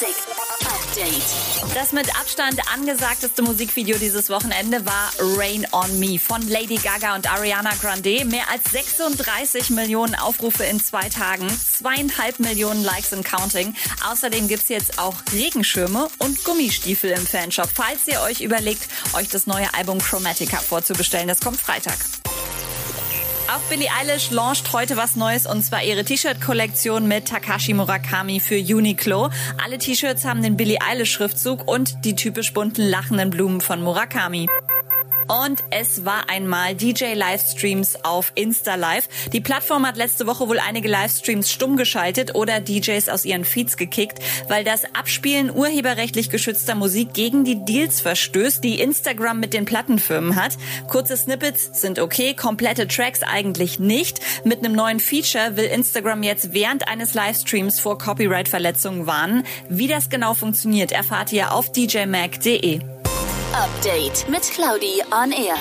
Music Update. Das mit Abstand angesagteste Musikvideo dieses Wochenende war Rain on Me von Lady Gaga und Ariana Grande. Mehr als 36 Millionen Aufrufe in zwei Tagen, zweieinhalb Millionen Likes in Counting. Außerdem gibt's jetzt auch Regenschirme und Gummistiefel im Fanshop, falls ihr euch überlegt, euch das neue Album Chromatica vorzubestellen. Das kommt Freitag. Auch Billie Eilish launcht heute was Neues und zwar ihre T-Shirt-Kollektion mit Takashi Murakami für Uniqlo. Alle T-Shirts haben den Billie Eilish-Schriftzug und die typisch bunten lachenden Blumen von Murakami. Und es war einmal DJ-Livestreams auf Insta Live. Die Plattform hat letzte Woche wohl einige Livestreams stumm geschaltet oder DJs aus ihren Feeds gekickt, weil das Abspielen urheberrechtlich geschützter Musik gegen die Deals verstößt, die Instagram mit den Plattenfirmen hat. Kurze Snippets sind okay, komplette Tracks eigentlich nicht. Mit einem neuen Feature will Instagram jetzt während eines Livestreams vor Copyright-Verletzungen warnen. Wie das genau funktioniert, erfahrt ihr auf djmag.de. Update mit Claudi on Air.